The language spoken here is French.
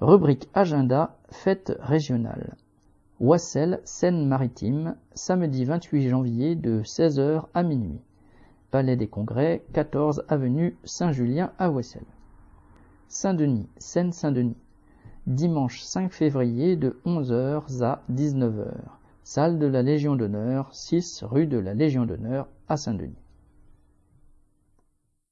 Rubrique Agenda, fête régionale. Wassel, Seine-Maritime, samedi 28 janvier de 16h à minuit. Palais des Congrès, 14 avenue Saint-Julien à Wassel. Saint-Denis, Seine-Saint-Denis. Dimanche 5 février de 11h à 19h. Salle de la Légion d'honneur, 6 rue de la Légion d'honneur à Saint-Denis.